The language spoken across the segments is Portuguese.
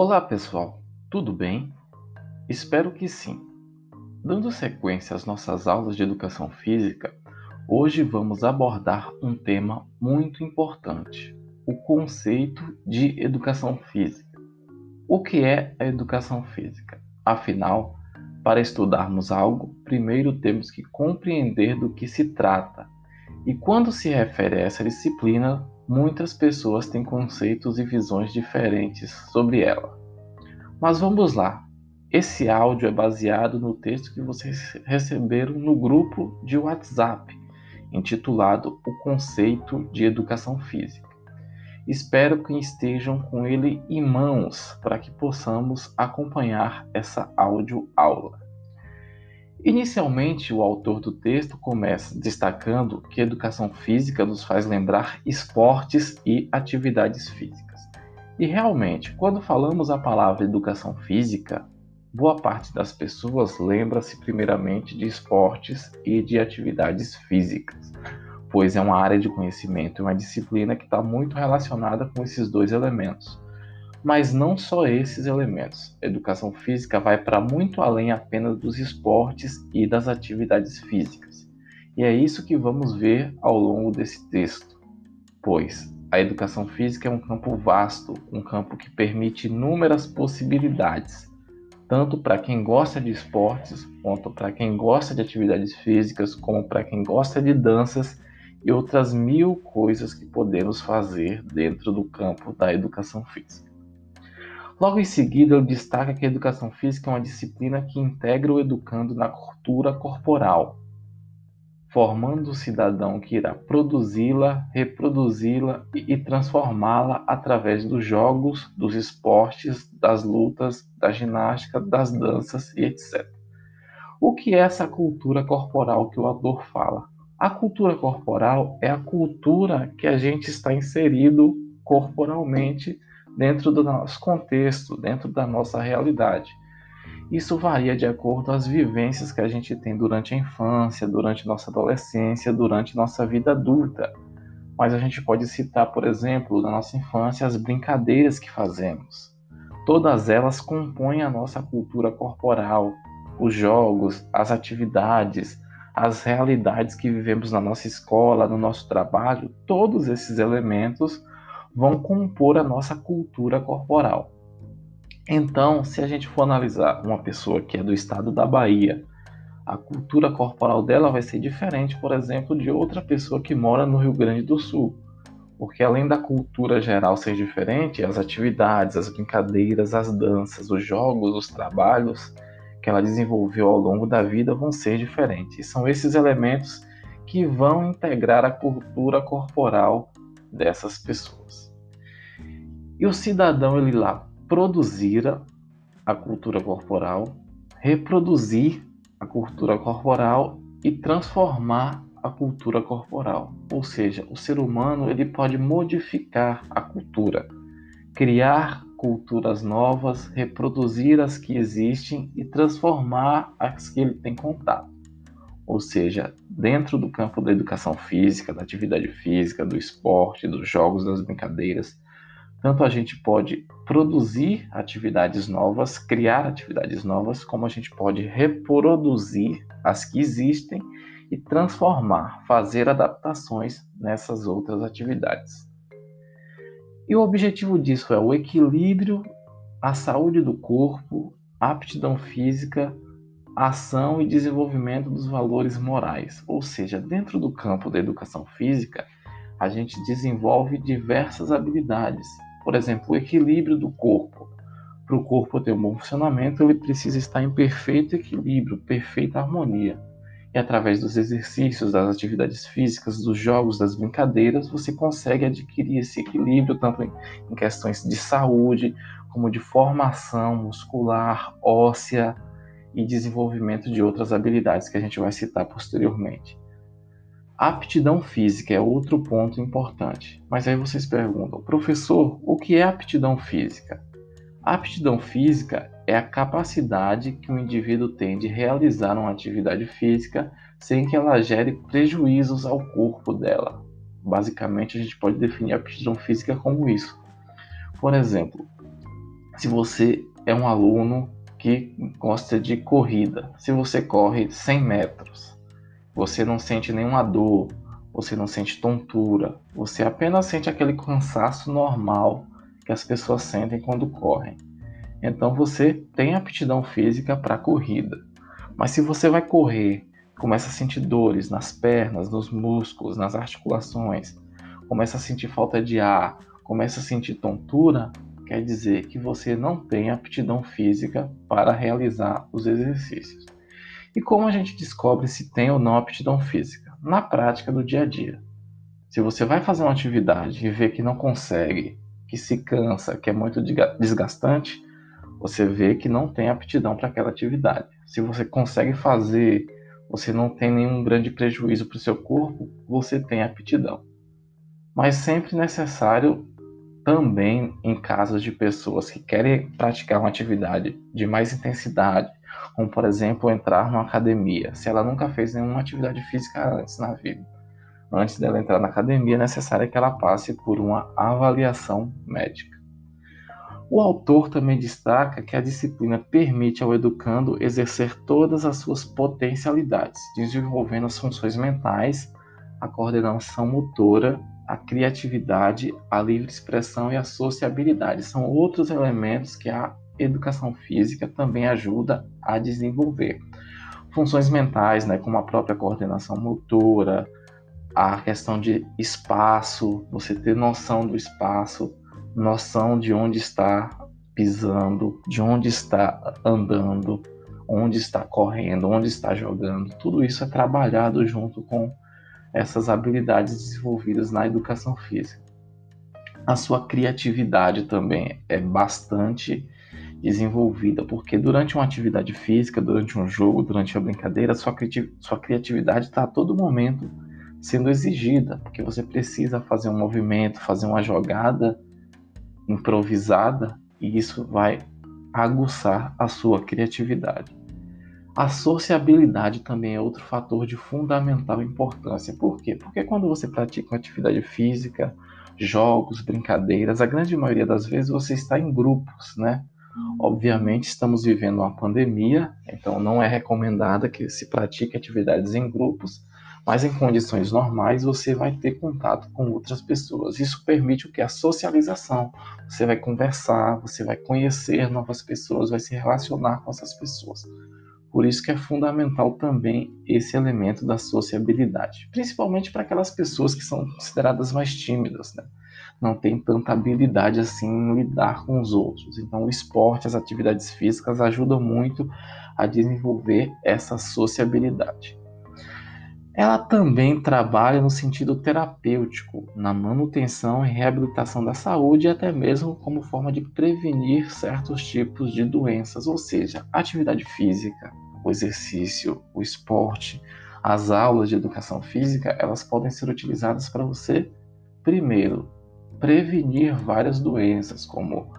Olá pessoal, tudo bem? Espero que sim. Dando sequência às nossas aulas de educação física, hoje vamos abordar um tema muito importante: o conceito de educação física. O que é a educação física? Afinal, para estudarmos algo, primeiro temos que compreender do que se trata. E quando se refere a essa disciplina, muitas pessoas têm conceitos e visões diferentes sobre ela. Mas vamos lá. Esse áudio é baseado no texto que vocês receberam no grupo de WhatsApp, intitulado O Conceito de Educação Física. Espero que estejam com ele em mãos para que possamos acompanhar essa áudio aula. Inicialmente, o autor do texto começa destacando que educação física nos faz lembrar esportes e atividades físicas. E realmente, quando falamos a palavra educação física, boa parte das pessoas lembra-se primeiramente de esportes e de atividades físicas, pois é uma área de conhecimento e uma disciplina que está muito relacionada com esses dois elementos. Mas não só esses elementos. A educação física vai para muito além apenas dos esportes e das atividades físicas. E é isso que vamos ver ao longo desse texto. Pois a educação física é um campo vasto, um campo que permite inúmeras possibilidades, tanto para quem gosta de esportes, quanto para quem gosta de atividades físicas, como para quem gosta de danças e outras mil coisas que podemos fazer dentro do campo da educação física. Logo em seguida, ele destaca que a educação física é uma disciplina que integra o educando na cultura corporal, formando o cidadão que irá produzi-la, reproduzi-la e transformá-la através dos jogos, dos esportes, das lutas, da ginástica, das danças e etc. O que é essa cultura corporal que o autor fala? A cultura corporal é a cultura que a gente está inserido corporalmente dentro do nosso contexto, dentro da nossa realidade. Isso varia de acordo as vivências que a gente tem durante a infância, durante nossa adolescência, durante nossa vida adulta. Mas a gente pode citar, por exemplo, na nossa infância, as brincadeiras que fazemos. Todas elas compõem a nossa cultura corporal, os jogos, as atividades, as realidades que vivemos na nossa escola, no nosso trabalho, todos esses elementos vão compor a nossa cultura corporal. Então, se a gente for analisar uma pessoa que é do estado da Bahia, a cultura corporal dela vai ser diferente, por exemplo, de outra pessoa que mora no Rio Grande do Sul. Porque além da cultura geral ser diferente, as atividades, as brincadeiras, as danças, os jogos, os trabalhos que ela desenvolveu ao longo da vida vão ser diferentes. São esses elementos que vão integrar a cultura corporal dessas pessoas. E o cidadão ele lá produzir a cultura corporal, reproduzir a cultura corporal e transformar a cultura corporal. Ou seja, o ser humano ele pode modificar a cultura, criar culturas novas, reproduzir as que existem e transformar as que ele tem contato. Ou seja, dentro do campo da educação física, da atividade física, do esporte, dos jogos, das brincadeiras, tanto a gente pode produzir atividades novas, criar atividades novas, como a gente pode reproduzir as que existem e transformar, fazer adaptações nessas outras atividades. E o objetivo disso é o equilíbrio, a saúde do corpo, aptidão física, ação e desenvolvimento dos valores morais. Ou seja, dentro do campo da educação física, a gente desenvolve diversas habilidades por exemplo, o equilíbrio do corpo. Para o corpo ter um bom funcionamento, ele precisa estar em perfeito equilíbrio, perfeita harmonia. E através dos exercícios, das atividades físicas, dos jogos, das brincadeiras, você consegue adquirir esse equilíbrio tanto em, questões de saúde, como de formação muscular, óssea e desenvolvimento de outras habilidades que a gente vai citar posteriormente. Aptidão física é outro ponto importante. Mas aí vocês perguntam, professor, o que é aptidão física? Aptidão física é a capacidade que o indivíduo tem de realizar uma atividade física sem que ela gere prejuízos ao corpo dela. Basicamente, a gente pode definir aptidão física como isso. Por exemplo, se você é um aluno que gosta de corrida, se você corre 100 metros, você não sente nenhuma dor, você não sente tontura, você apenas sente aquele cansaço normal que as pessoas sentem quando correm. Então você tem aptidão física para corrida. Mas se você vai correr, começa a sentir dores nas pernas, nos músculos, nas articulações, começa a sentir falta de ar, começa a sentir tontura, quer dizer que você não tem aptidão física para realizar os exercícios. E como a gente descobre se tem ou não aptidão física? Na prática do dia a dia. Se você vai fazer uma atividade e vê que não consegue, que se cansa, que é muito desgastante, você vê que não tem aptidão para aquela atividade. Se você consegue fazer, você não tem nenhum grande prejuízo para o seu corpo, você tem aptidão. Mas sempre necessário também em casos de pessoas que querem praticar uma atividade de mais intensidade, como por exemplo entrar numa academia, se ela nunca fez nenhuma atividade física antes na vida. Antes dela entrar na academia, é necessário que ela passe por uma avaliação médica. O autor também destaca que a disciplina permite ao educando exercer todas as suas potencialidades, desenvolvendo as funções mentais, a coordenação motora, a criatividade, a livre expressão e a sociabilidade. São outros elementos que a educação física também ajuda a desenvolver. Funções mentais, né, como a própria coordenação motora, a questão de espaço, você ter noção do espaço, noção de onde está pisando, de onde está andando, onde está correndo, onde está jogando. Tudo isso é trabalhado junto com essas habilidades desenvolvidas na educação física. A sua criatividade também é bastante desenvolvida, porque durante uma atividade física, durante um jogo, durante a brincadeira, sua, sua criatividade está a todo momento sendo exigida, porque você precisa fazer um movimento, fazer uma jogada improvisada e isso vai aguçar a sua criatividade. A sociabilidade também é outro fator de fundamental importância. Por quê? Porque quando você pratica uma atividade física, jogos, brincadeiras, a grande maioria das vezes você está em grupos, né? Obviamente estamos vivendo uma pandemia, então não é recomendada que se pratique atividades em grupos, mas em condições normais você vai ter contato com outras pessoas. Isso permite o que? A socialização. Você vai conversar, você vai conhecer novas pessoas, vai se relacionar com essas pessoas. Por isso que é fundamental também esse elemento da sociabilidade, principalmente para aquelas pessoas que são consideradas mais tímidas, né? não tem tanta habilidade assim em lidar com os outros. Então, o esporte, as atividades físicas ajudam muito a desenvolver essa sociabilidade. Ela também trabalha no sentido terapêutico, na manutenção e reabilitação da saúde e até mesmo como forma de prevenir certos tipos de doenças, ou seja, atividade física, o exercício, o esporte, as aulas de educação física, elas podem ser utilizadas para você, primeiro, prevenir várias doenças, como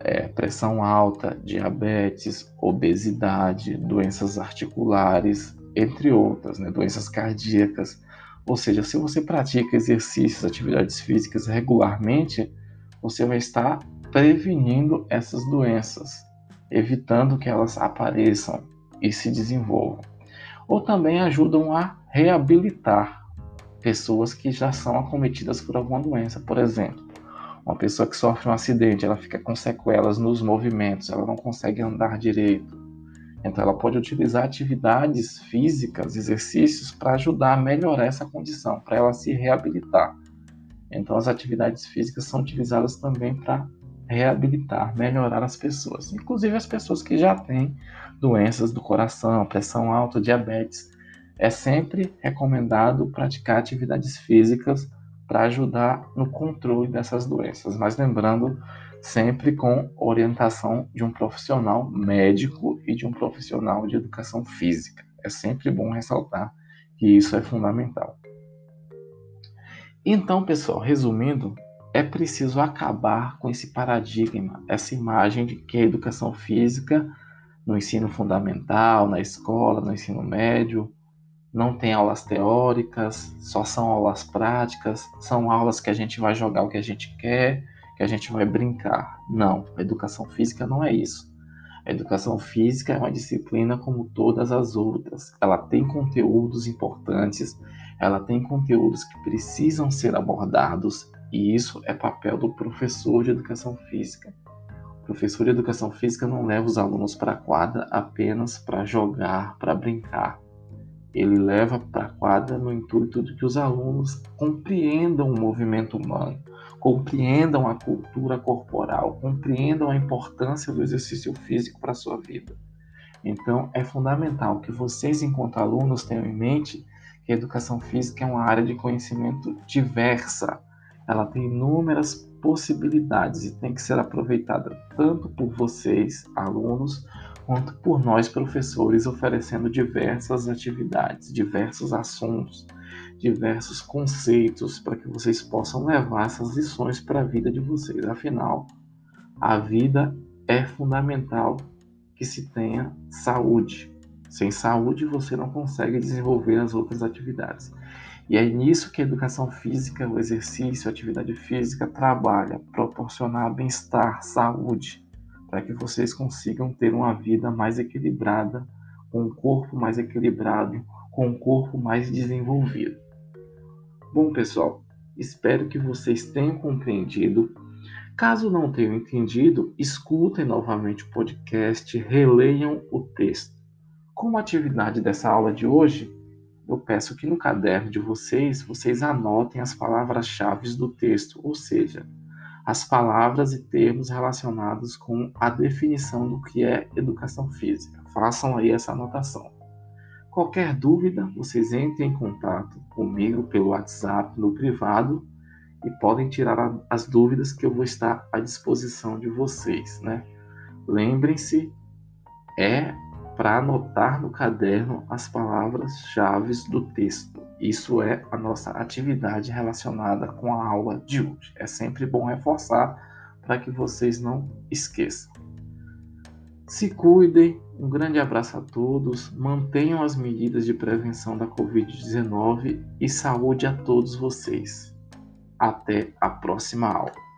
é, pressão alta, diabetes, obesidade, doenças articulares, entre outras, né, doenças cardíacas. Ou seja, se você pratica exercícios, atividades físicas regularmente, você vai estar prevenindo essas doenças, evitando que elas apareçam e se desenvolvam. Ou também ajudam a reabilitar pessoas que já são acometidas por alguma doença, por exemplo. Uma pessoa que sofre um acidente, ela fica com sequelas nos movimentos, ela não consegue andar direito, então, ela pode utilizar atividades físicas, exercícios, para ajudar a melhorar essa condição, para ela se reabilitar. Então, as atividades físicas são utilizadas também para reabilitar, melhorar as pessoas, inclusive as pessoas que já têm doenças do coração, pressão alta, diabetes. É sempre recomendado praticar atividades físicas para ajudar no controle dessas doenças. Mas lembrando sempre com orientação de um profissional médico e de um profissional de educação física. É sempre bom ressaltar que isso é fundamental. Então, pessoal, resumindo, é preciso acabar com esse paradigma, essa imagem de que a educação física no ensino fundamental, na escola, no ensino médio, não tem aulas teóricas, só são aulas práticas, são aulas que a gente vai jogar o que a gente quer, que a gente vai brincar. Não, a educação física não é isso. A educação física é uma disciplina como todas as outras. Ela tem conteúdos importantes, ela tem conteúdos que precisam ser abordados, e isso é papel do professor de educação física. Professor de educação física não leva os alunos para a quadra apenas para jogar, para brincar. Ele leva para a quadra no intuito de que os alunos compreendam o movimento humano, compreendam a cultura corporal, compreendam a importância do exercício físico para a sua vida. Então, é fundamental que vocês, enquanto alunos, tenham em mente que a educação física é uma área de conhecimento diversa. Ela tem inúmeras possibilidades e tem que ser aproveitada tanto por vocês, alunos, quanto por nós, professores, oferecendo diversas atividades, diversos assuntos, diversos conceitos para que vocês possam levar essas lições para a vida de vocês. Afinal, a vida é fundamental que se tenha saúde. Sem saúde, você não consegue desenvolver as outras atividades. E é nisso que a educação física, o exercício, a atividade física trabalha, proporcionar bem-estar, saúde para que vocês consigam ter uma vida mais equilibrada, com um corpo mais equilibrado, com um corpo mais desenvolvido. Bom, pessoal, espero que vocês tenham compreendido. Caso não tenham entendido, escutem novamente o podcast, releiam o texto. Como atividade dessa aula de hoje, eu peço que no caderno de vocês, vocês anotem as palavras-chave do texto, ou seja, as palavras e termos relacionados com a definição do que é educação física. Façam aí essa anotação. Qualquer dúvida, vocês entrem em contato comigo pelo WhatsApp no privado e podem tirar as dúvidas que eu vou estar à disposição de vocês, né? Lembrem-se, é para anotar no caderno as palavras-chave do texto. Isso é a nossa atividade relacionada com a aula de hoje. É sempre bom reforçar para que vocês não esqueçam. Se cuidem, um grande abraço a todos, mantenham as medidas de prevenção da Covid-19 e saúde a todos vocês. Até a próxima aula.